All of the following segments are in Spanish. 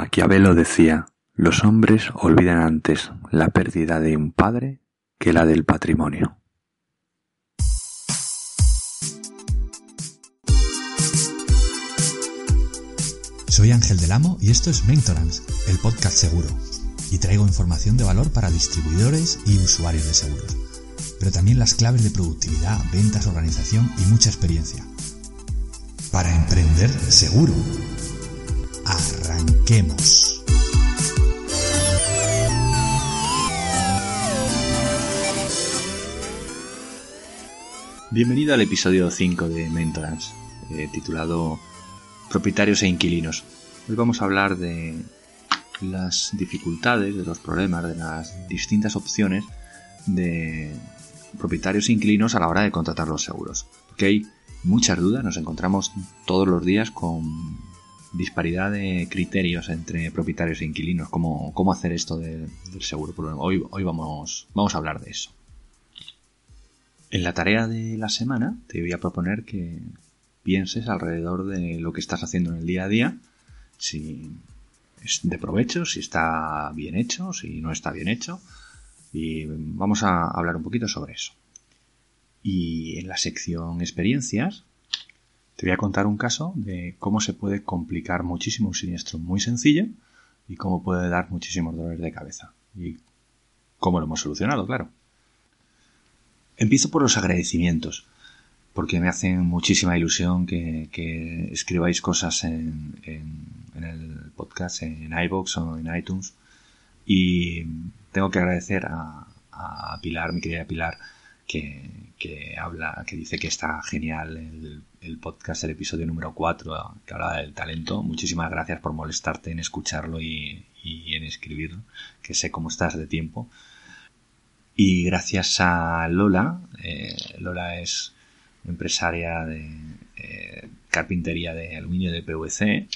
Maquiavelo decía, los hombres olvidan antes la pérdida de un padre que la del patrimonio. Soy Ángel del Amo y esto es Mentorance, el podcast seguro. Y traigo información de valor para distribuidores y usuarios de seguros. Pero también las claves de productividad, ventas, organización y mucha experiencia. Para emprender seguro. Arranquemos. Bienvenido al episodio 5 de Mentorance, eh, titulado Propietarios e Inquilinos. Hoy vamos a hablar de las dificultades, de los problemas, de las distintas opciones de propietarios e inquilinos a la hora de contratar los seguros. Porque hay muchas dudas, nos encontramos todos los días con disparidad de criterios entre propietarios e inquilinos, cómo, cómo hacer esto del seguro. Hoy, hoy vamos, vamos a hablar de eso. En la tarea de la semana te voy a proponer que pienses alrededor de lo que estás haciendo en el día a día, si es de provecho, si está bien hecho, si no está bien hecho, y vamos a hablar un poquito sobre eso. Y en la sección experiencias te voy a contar un caso de cómo se puede complicar muchísimo un siniestro muy sencillo y cómo puede dar muchísimos dolores de cabeza. Y cómo lo hemos solucionado, claro. Empiezo por los agradecimientos, porque me hacen muchísima ilusión que, escribáis cosas en, el podcast, en iVoox o en iTunes. Y tengo que agradecer a Pilar, mi querida Pilar, que, habla, que dice que está genial el, podcast, el episodio número 4, que habla del talento. Muchísimas gracias por molestarte en escucharlo y, en escribirlo, que sé cómo estás de tiempo. Y gracias a Lola, eh, Lola es empresaria de eh, carpintería de aluminio de PVC,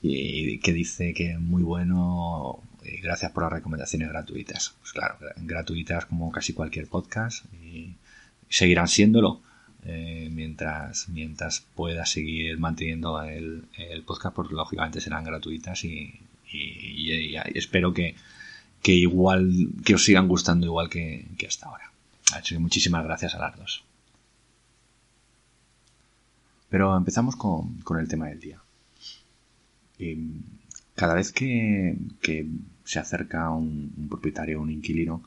y que dice que es muy bueno gracias por las recomendaciones gratuitas. Pues claro, gratuitas como casi cualquier podcast y seguirán siéndolo eh, mientras, mientras pueda seguir manteniendo el, podcast, porque lógicamente serán gratuitas y, espero que, igual que os sigan gustando igual que, hasta ahora. Así que muchísimas gracias a las dos. Pero empezamos con, el tema del día. Em, cada vez que, se acerca un, propietario un inquilino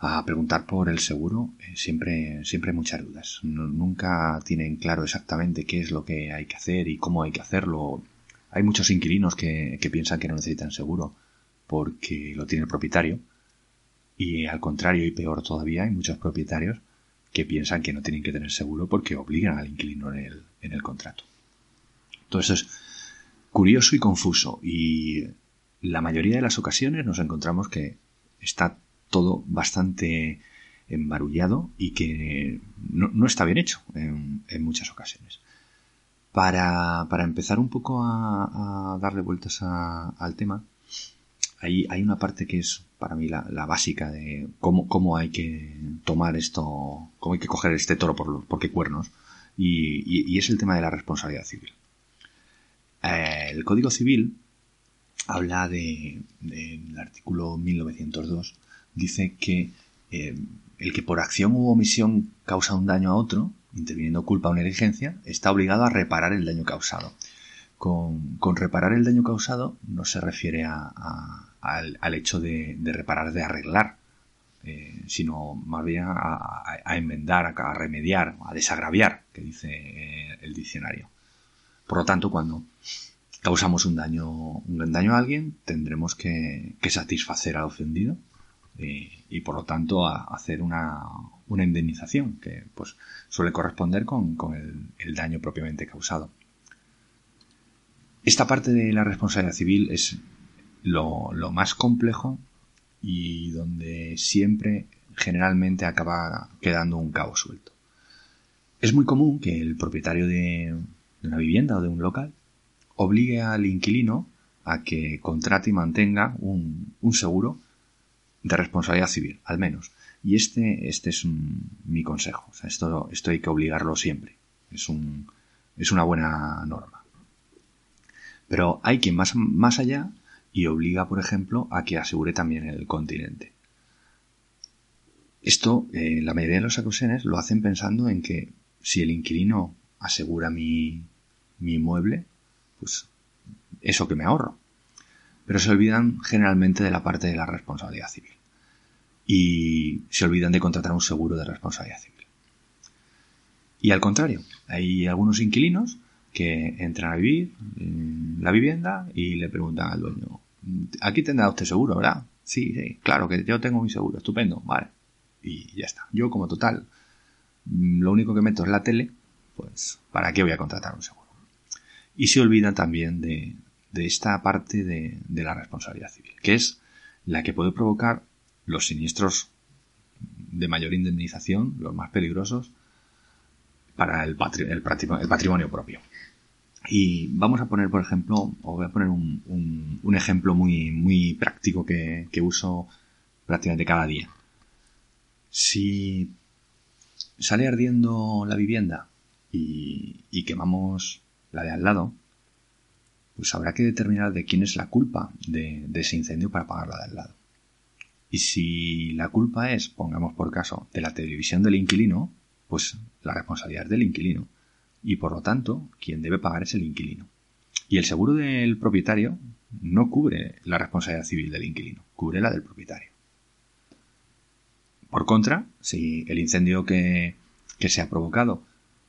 a preguntar por el seguro, eh, siempre, siempre muchas dudas. nunca tienen claro exactamente qué es lo que hay que hacer y cómo hay que hacerlo. Hay muchos inquilinos que, piensan que no necesitan seguro porque lo tiene el propietario. Y al contrario, y peor todavía, hay muchos propietarios que piensan que no tienen que tener seguro porque obligan al inquilino en el, en el contrato. Entonces, curioso y confuso y la mayoría de las ocasiones nos encontramos que está todo bastante embarullado y que no, está bien hecho en, muchas ocasiones. Para, empezar un poco a, darle vueltas al tema, hay, hay, una parte que es para mí la, básica de cómo, cómo, hay que tomar esto, cómo hay que coger este toro por, por qué cuernos, y es el tema de la responsabilidad civil. Eh, el Código Civil habla de, el artículo 1902, dice que eh, el que por acción u omisión causa un daño a otro, interviniendo culpa o negligencia, está obligado a reparar el daño causado. Con, reparar el daño causado no se refiere al, hecho de, reparar, de arreglar, eh, sino más bien a, enmendar, a, remediar, a desagraviar, que dice el diccionario. Por lo tanto, cuando causamos un daño, un daño a alguien, tendremos que, satisfacer al ofendido y, por lo tanto hacer una, indemnización que pues suele corresponder con, el, daño propiamente causado. Esta parte de la responsabilidad civil es lo, lo más complejo y donde siempre generalmente acaba quedando un cabo suelto. Es muy común que el propietario de, de una vivienda o de un local obligue al inquilino a que contrate y mantenga un, seguro de responsabilidad civil, al menos. Y este, este es mi consejo. esto, hay que obligarlo siempre. Es, un, es una buena norma. Pero hay quien más, más allá y obliga, por ejemplo, a que asegure también el continente. Esto, en la mayoría de los ocasiones, lo hacen pensando en que si el inquilino asegura mi, mi inmueble, pues eso que me ahorro. Pero se olvidan generalmente de la parte de la responsabilidad civil. Y se olvidan de contratar un seguro de responsabilidad civil. Y al contrario, hay algunos inquilinos que entran a vivir en la vivienda y le preguntan al dueño, aquí tendrá usted seguro, ¿verdad? Sí, sí, claro que yo tengo mi seguro, estupendo, vale. Y ya está. Yo como total, lo único que meto es la tele, pues ¿para qué voy a contratar un seguro? Y se olvidan también de, esta parte de, la responsabilidad civil, que es la que puede provocar los siniestros de mayor indemnización, los más peligrosos, para el, patrimonio propio. Y vamos a poner, por ejemplo, o voy a poner un, ejemplo muy, muy práctico que, uso prácticamente cada día. Si sale ardiendo la vivienda y, quemamos la de al lado, pues habrá que determinar de quién es la culpa de, ese incendio para pagar la de al lado. Y si la culpa es, pongamos por caso, de la televisión del inquilino, pues la responsabilidad es del inquilino y por lo tanto quien debe pagar es el inquilino. Y el seguro del propietario no cubre la responsabilidad civil del inquilino, cubre la del propietario. Por contra, si el incendio que, se ha provocado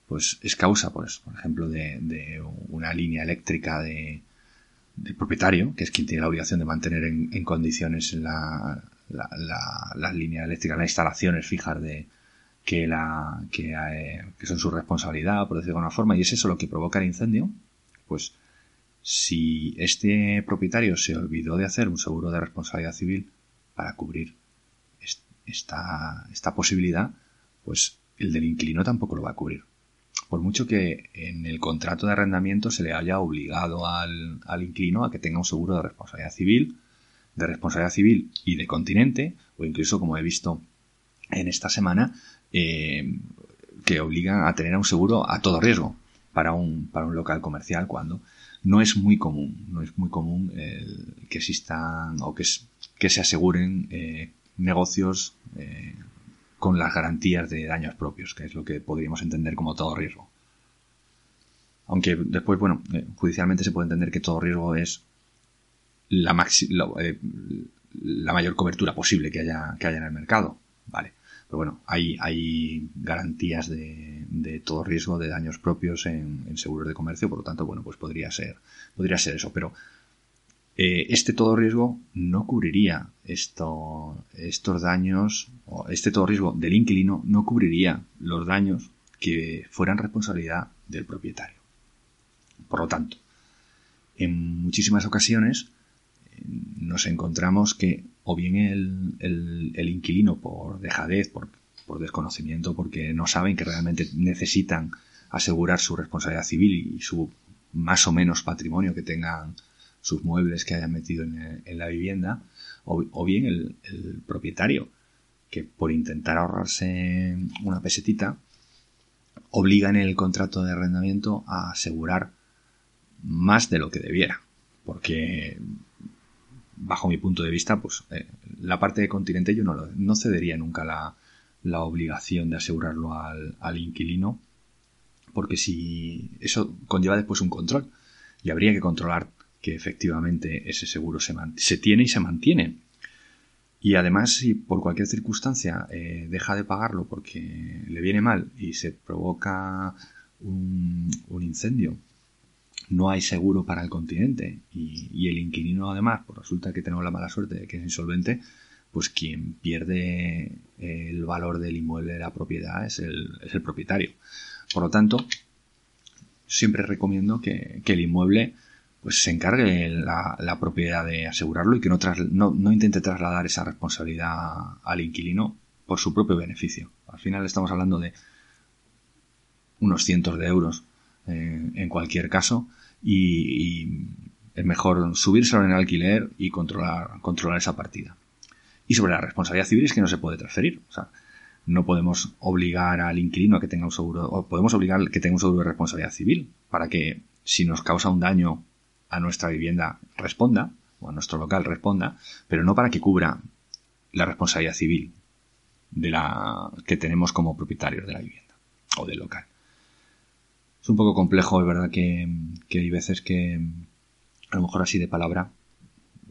pues es causa, pues, por ejemplo, de, una línea eléctrica de, del propietario, que es quien tiene la obligación de mantener en, condiciones la, la, la, las líneas eléctricas, las instalaciones fijas de, que, la, eh, que, son su responsabilidad, por decirlo de alguna forma, y es eso lo que provoca el incendio, pues si este propietario se olvidó de hacer un seguro de responsabilidad civil para cubrir esta, esta posibilidad, pues el del inquilino tampoco lo va a cubrir. Por mucho que en el contrato de arrendamiento se le haya obligado al, al inquilino a que tenga un seguro de responsabilidad civil, de responsabilidad civil y de continente, o incluso, como he visto en esta semana, eh, que obligan a tener un seguro a todo riesgo para un, para un local comercial cuando no es muy común, no es muy común que existan o que, que se aseguren eh, negocios eh, con las garantías de daños propios, que es lo que podríamos entender como todo riesgo. Aunque después, bueno, judicialmente se puede entender que todo riesgo es la, la mayor cobertura posible que haya, que haya en el mercado. Vale. Pero bueno, hay, hay garantías de, todo riesgo de daños propios en, seguros de comercio, por lo tanto, bueno, pues podría ser, podría ser eso. Pero eh, este todo riesgo no cubriría esto, estos daños, o este todo riesgo del inquilino no cubriría los daños que fueran responsabilidad del propietario. Por lo tanto, en muchísimas ocasiones eh, nos encontramos que o bien el, inquilino por dejadez, por, desconocimiento, porque no saben que realmente necesitan asegurar su responsabilidad civil y su más o menos patrimonio que tengan sus muebles que hayan metido en, la vivienda, o, bien el, el, propietario, que por intentar ahorrarse una pesetita, obliga en el contrato de arrendamiento a asegurar más de lo que debiera, porque bajo mi punto de vista, pues eh, la parte de continente yo no, no cedería nunca la, la, obligación de asegurarlo al, al, inquilino, porque si eso conlleva después un control y habría que controlar que efectivamente ese seguro se, se tiene y se mantiene. Y además, si por cualquier circunstancia eh, deja de pagarlo porque le viene mal y se provoca un, un incendio no hay seguro para el continente y, el inquilino además, pues resulta que tenemos la mala suerte de que es insolvente, pues quien pierde el valor del inmueble de la propiedad es el, propietario. Por lo tanto, siempre recomiendo que, el inmueble pues se encargue la, propiedad de asegurarlo y que no, no, intente trasladar esa responsabilidad al inquilino por su propio beneficio. Al final estamos hablando de unos cientos de euros eh, en cualquier caso y, es mejor subírselo en el alquiler y controlar, controlar esa partida. Y sobre la responsabilidad civil es que no se puede transferir. O sea, no podemos obligar al inquilino a que tenga un seguro, o podemos obligar que tenga un seguro de responsabilidad civil para que si nos causa un daño a nuestra vivienda responda, o a nuestro local responda, pero no para que cubra la responsabilidad civil de la que tenemos como propietarios de la vivienda o del local. Es un poco complejo, es verdad que, hay veces que a lo mejor así de palabra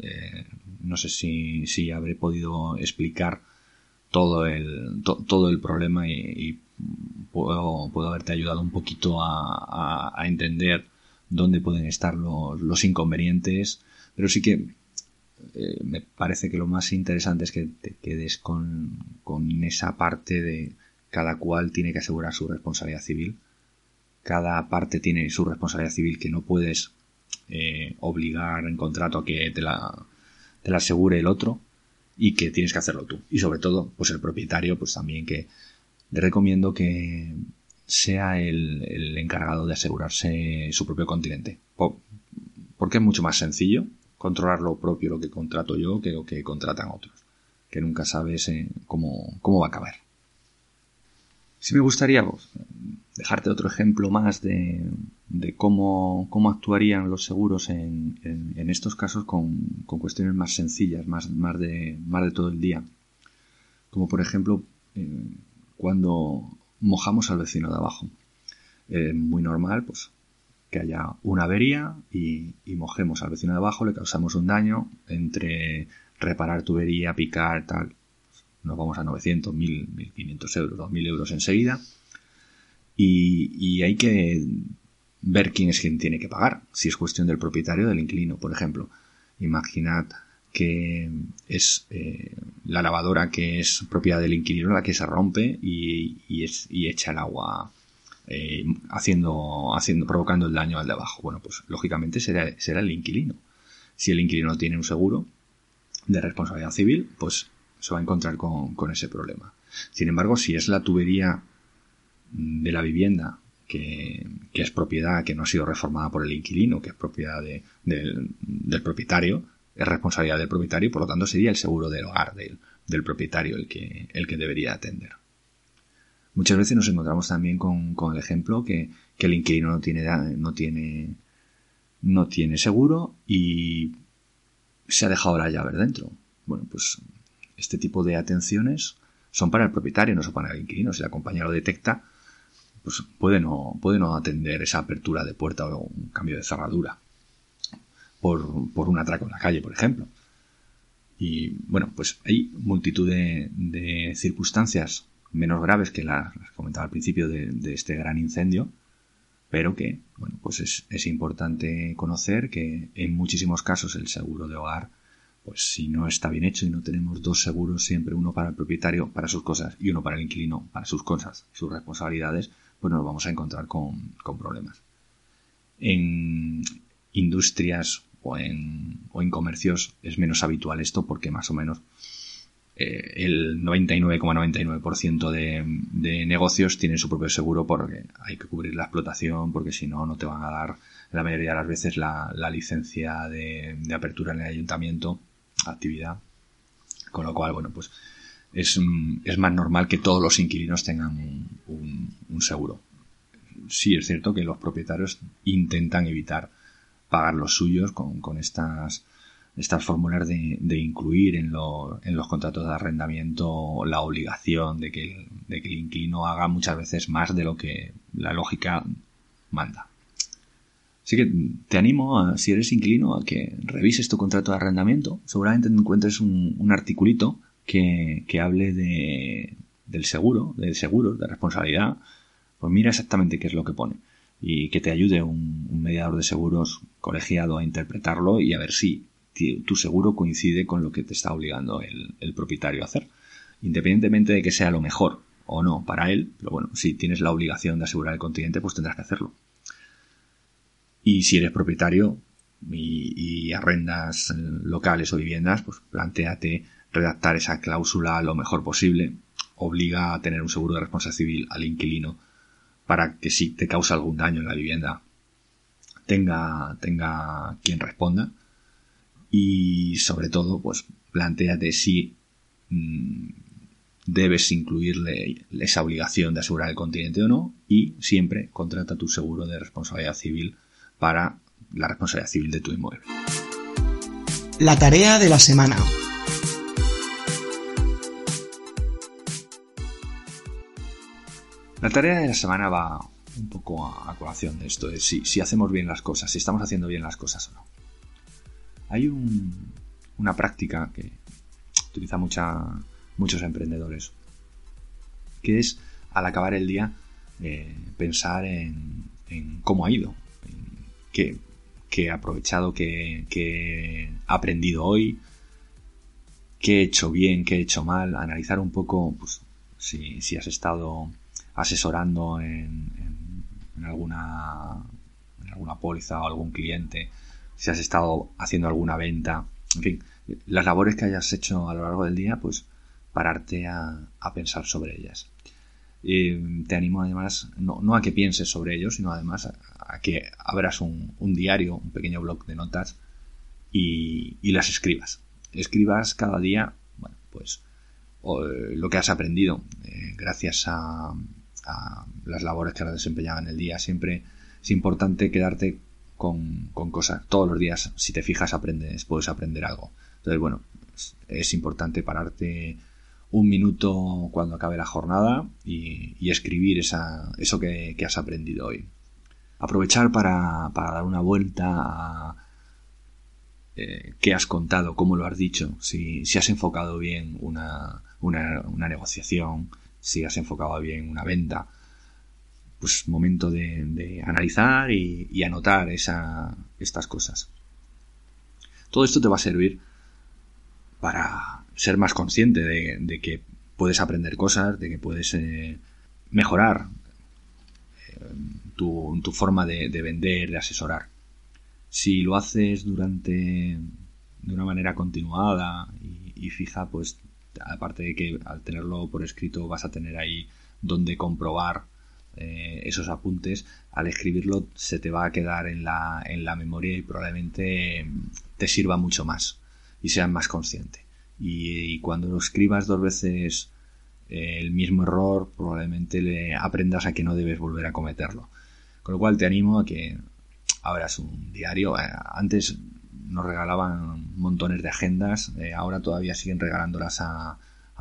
eh, no sé si, si, habré podido explicar todo el, todo el problema y, puedo, puedo, haberte ayudado un poquito a, a, entender dónde pueden estar los, los, inconvenientes, pero sí que eh, me parece que lo más interesante es que te quedes con, con esa parte de cada cual tiene que asegurar su responsabilidad civil. Cada parte tiene su responsabilidad civil que no puedes eh, obligar en contrato a que te la, te la asegure el otro y que tienes que hacerlo tú. Y sobre todo, pues el propietario, pues también que le recomiendo que sea el, el encargado de asegurarse su propio continente. porque es mucho más sencillo controlar lo propio, lo que contrato yo, que lo que contratan otros. Que nunca sabes eh, cómo, cómo va a acabar. Si me gustaría pues, dejarte otro ejemplo más de, de cómo, cómo, actuarían los seguros en, en, estos casos con, con, cuestiones más sencillas, más, más, de, más de todo el día. Como por ejemplo, eh, cuando mojamos al vecino de abajo. Muy normal, pues, que haya una avería y, y, mojemos al vecino de abajo, le causamos un daño entre reparar tubería, picar, tal nos vamos a 900, 1000, 1500 euros, 2000 euros enseguida. Y, y, hay que ver quién es quien tiene que pagar. Si es cuestión del propietario del inquilino, por ejemplo. Imaginad que es eh, la lavadora que es propiedad del inquilino la que se rompe y, y, es, y echa el agua eh, haciendo, haciendo, provocando el daño al de abajo. Bueno, pues lógicamente será, será el inquilino. Si el inquilino tiene un seguro de responsabilidad civil, pues se va a encontrar con, ese problema. Sin embargo, si es la tubería de la vivienda que, es propiedad, que no ha sido reformada por el inquilino, que es propiedad del, propietario, es responsabilidad del propietario y por lo tanto sería el seguro del hogar del, del propietario el que, el que debería atender. Muchas veces nos encontramos también con, el ejemplo que, que, el inquilino no tiene, no tiene, no tiene seguro y se ha dejado la llave dentro. Bueno, pues este tipo de atenciones son para el propietario, no son para el inquilino. Si la compañía lo detecta, pues puede no, puede no atender esa apertura de puerta o un cambio de cerradura por, por un atraco en la calle, por ejemplo. Y bueno, pues hay multitud de, circunstancias menos graves que las, comentaba al principio de, de, este gran incendio, pero que, bueno, pues es, es importante conocer que en muchísimos casos el seguro de hogar pues si no está bien hecho y no tenemos dos seguros siempre, uno para el propietario, para sus cosas, y uno para el inquilino, para sus cosas, sus responsabilidades, pues nos vamos a encontrar con, problemas. En industrias o en, o en comercios es menos habitual esto porque más o menos eh, el 99,99% de, negocios tienen su propio seguro porque hay que cubrir la explotación, porque si no, no te van a dar la mayoría de las veces la, licencia de, apertura en el ayuntamiento actividad. Con lo cual, bueno, pues es, más normal que todos los inquilinos tengan un, seguro. Sí es cierto que los propietarios intentan evitar pagar los suyos con, con estas, estas fórmulas de, de incluir en, en, los contratos de arrendamiento la obligación de que, de que el inquilino haga muchas veces más de lo que la lógica manda. Así que te animo, si eres inquilino, a que revises tu contrato de arrendamiento. Seguramente encuentres un, articulito que, hable de, del seguro, del seguro, de responsabilidad. Pues mira exactamente qué es lo que pone. Y que te ayude un, mediador de seguros colegiado a interpretarlo y a ver si tu seguro coincide con lo que te está obligando el, propietario a hacer. Independientemente de que sea lo mejor o no para él, pero bueno, si tienes la obligación de asegurar el continente, pues tendrás que hacerlo. Y si eres propietario y, arrendas locales o viviendas, pues planteate redactar esa cláusula lo mejor posible. Obliga a tener un seguro de responsabilidad civil al inquilino para que si te causa algún daño en la vivienda tenga, tenga quien responda. Y sobre todo, pues planteate si mm, debes incluirle esa obligación de asegurar el continente o no y siempre contrata tu seguro de responsabilidad civil para la responsabilidad civil de tu inmueble. La tarea de la semana. La tarea de la semana va un poco a, colación de esto, de si, hacemos bien las cosas, si estamos haciendo bien las cosas o no. Hay una práctica que utiliza muchos emprendedores, que es al acabar el día eh, pensar en, cómo ha ido, qué, he aprovechado, qué, he aprendido hoy, qué he hecho bien, qué he hecho mal, analizar un poco pues, si, has estado asesorando en, alguna, en alguna póliza o algún cliente, si has estado haciendo alguna venta, en fin, las labores que hayas hecho a lo largo del día, pues pararte a, pensar sobre ellas. Y te animo además, no, a que pienses sobre ello, sino además a, que abras un, diario, un pequeño blog de notas y, las escribas. Escribas cada día, bueno, pues lo que has aprendido eh, gracias a, las labores que has desempeñado en el día. Siempre es importante quedarte con, cosas. Todos los días, si te fijas, aprendes, puedes aprender algo. Entonces, bueno, es, importante pararte un minuto cuando acabe la jornada y, escribir esa, eso que, has aprendido hoy. Aprovechar para, dar una vuelta a eh, qué has contado, cómo lo has dicho, si, has enfocado bien una, negociación, si has enfocado bien una venta. Pues momento de, analizar y, anotar esa, estas cosas. Todo esto te va a servir para ser más consciente de, que puedes aprender cosas, de que puedes eh, mejorar eh, tu, forma de, vender, de asesorar. Si lo haces durante de una manera continuada y, fija, pues aparte de que al tenerlo por escrito vas a tener ahí donde comprobar eh, esos apuntes, al escribirlo se te va a quedar en la, en la memoria y probablemente te sirva mucho más y seas más consciente. Y, cuando lo escribas dos veces eh, el mismo error, probablemente le aprendas a que no debes volver a cometerlo. Con lo cual te animo a que abras un diario. Eh, antes nos regalaban montones de agendas, eh, ahora todavía siguen regalándolas a,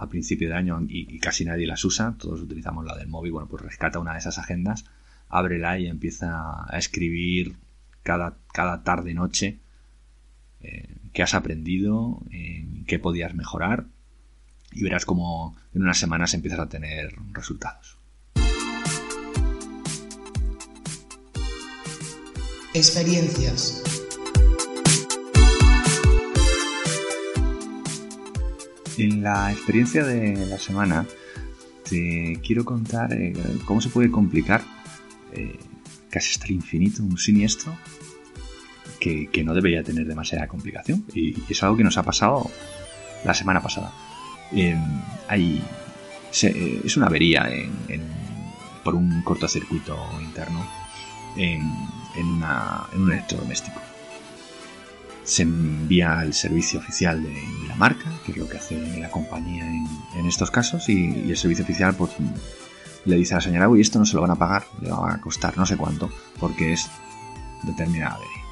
principio de año y, casi nadie las usa, todos utilizamos la del móvil, bueno, pues rescata una de esas agendas, ábrela y empieza a escribir cada, cada tarde-noche eh, qué has aprendido, en qué podías mejorar y verás cómo en unas semanas empiezas a tener resultados. Experiencias. En la experiencia de la semana te quiero contar eh, cómo se puede complicar eh, casi hasta el infinito un siniestro que, no debería tener demasiada complicación. Y, es algo que nos ha pasado la semana pasada. Em, hay, es una avería por un cortocircuito interno en, un electrodoméstico. Se envía al servicio oficial de, la marca, que es lo que hace la compañía en, estos casos, y, el servicio oficial pues, le dice a la señora, uy, esto no se lo van a pagar, le va a costar no sé cuánto, porque es determinada avería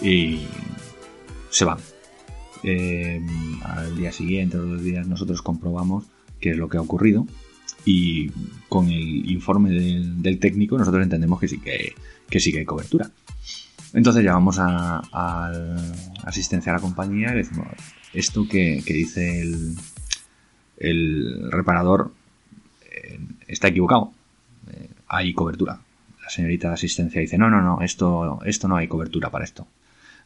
y se van. Eh, al día siguiente o dos días nosotros comprobamos qué es lo que ha ocurrido y con el informe del, técnico nosotros entendemos que sí que, sí que hay cobertura. Entonces llamamos a, asistencia a la compañía y decimos, esto que, dice el, el reparador eh, está equivocado, eh, hay cobertura. La señorita de asistencia dice, no, no, no, esto, esto no hay cobertura para esto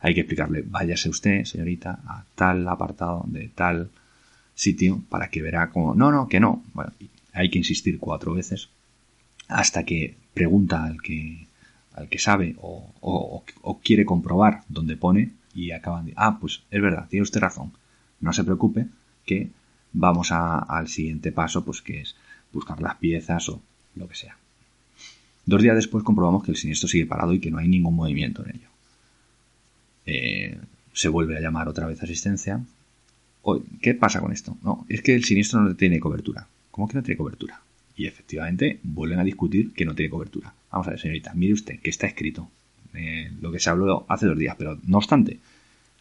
hay que explicarle, váyase usted, señorita, a tal apartado de tal sitio para que verá como, no, no, que no. Bueno, hay que insistir cuatro veces hasta que pregunta al que, al que sabe o, quiere comprobar dónde pone y acaban de, ah, pues es verdad, tiene usted razón. No se preocupe que vamos al siguiente paso, pues que es buscar las piezas o lo que sea. Dos días después comprobamos que el siniestro sigue parado y que no hay ningún movimiento en ello. Eh, se vuelve a llamar otra vez asistencia. ¿Qué pasa con esto? No, es que el siniestro no tiene cobertura. ¿Cómo que no tiene cobertura? Y efectivamente vuelven a discutir que no tiene cobertura. Vamos a ver, señorita, mire usted que está escrito. eh, lo que se habló hace dos días, pero no obstante,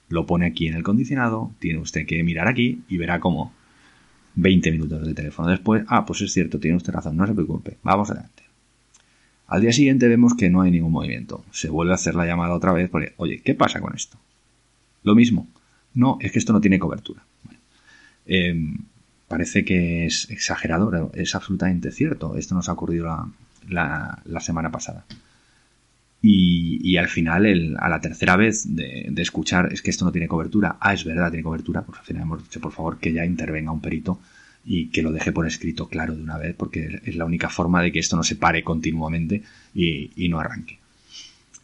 lo pone aquí en el condicionado, tiene usted que mirar aquí y verá cómo 20 minutos de teléfono después, ah, pues es cierto, tiene usted razón, no se preocupe, vamos adelante. Al día siguiente vemos que no hay ningún movimiento. Se vuelve a hacer la llamada otra vez porque, oye, ¿qué pasa con esto? Lo mismo. No, es que esto no tiene cobertura. Em, parece que es exagerado, es absolutamente cierto. Esto nos ha ocurrido la, semana pasada. Y, al final, a la tercera vez de, escuchar es que esto no tiene cobertura, ah, es verdad, tiene cobertura, pues al final hemos dicho, por favor, que ya intervenga un perito y que lo deje por escrito claro de una vez, porque es la única forma de que esto no se pare continuamente y, no arranque.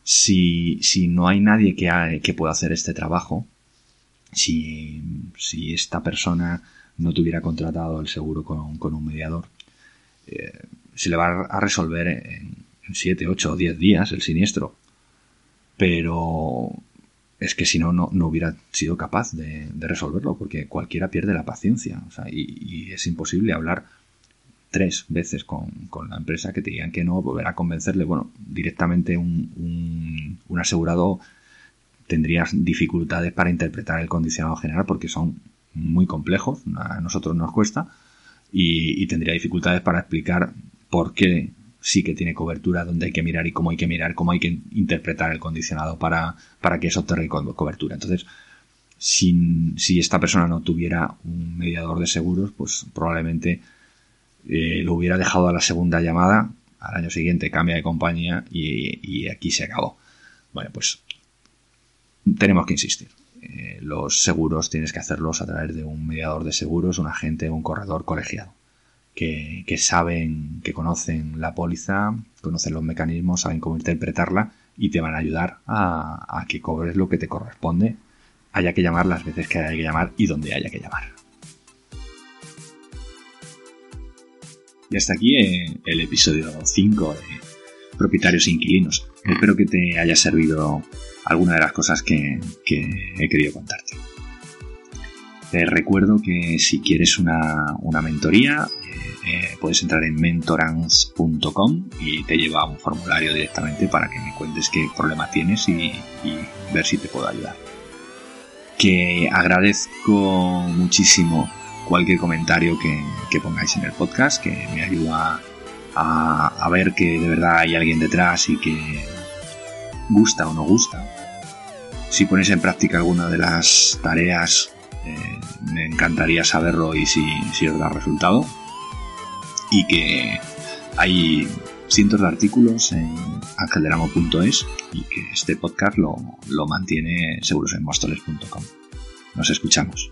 Si, no hay nadie que, que pueda hacer este trabajo, si, si esta persona no tuviera contratado el seguro con, un mediador, eh, se le va a resolver en 7, 8 o 10 días el siniestro. Pero es que si no, no, hubiera sido capaz de, resolverlo, porque cualquiera pierde la paciencia. y, es imposible hablar tres veces con, la empresa que te digan que no, volver a convencerle. Bueno, directamente un, un asegurado tendría dificultades para interpretar el condicionado general porque son muy complejos, a nosotros nos cuesta, y, tendría dificultades para explicar por qué sí que tiene cobertura, dónde hay que mirar y cómo hay que mirar, cómo hay que interpretar el condicionado para, para que eso tenga cobertura. Entonces, si, si esta persona no tuviera un mediador de seguros, pues probablemente eh, lo hubiera dejado a la segunda llamada, al año siguiente cambia de compañía y, y aquí se acabó. Bueno, pues tenemos que insistir. Eh, los seguros tienes que hacerlos a través de un mediador de seguros, un agente, un corredor colegiado, que, saben, que conocen la póliza, conocen los mecanismos, saben cómo interpretarla y te van a ayudar a, que cobres lo que te corresponde, haya que llamar las veces que haya que llamar y donde haya que llamar. Y hasta aquí eh, el episodio 5 de Propietarios Inquilinos. Espero que te haya servido alguna de las cosas que, he querido contarte. Te recuerdo que si quieres una, mentoría, eh, eh, puedes entrar en mentorans.com y te lleva a un formulario directamente para que me cuentes qué problema tienes y, ver si te puedo ayudar. Que agradezco muchísimo cualquier comentario que, pongáis en el podcast, que me ayuda a, ver que de verdad hay alguien detrás y que gusta o no gusta. Si ponéis en práctica alguna de las tareas, eh, me encantaría saberlo y si, si os da resultado. Y que hay cientos de artículos en angelderamo.es y que este podcast lo, lo mantiene segurosenmostoles.com. Nos escuchamos.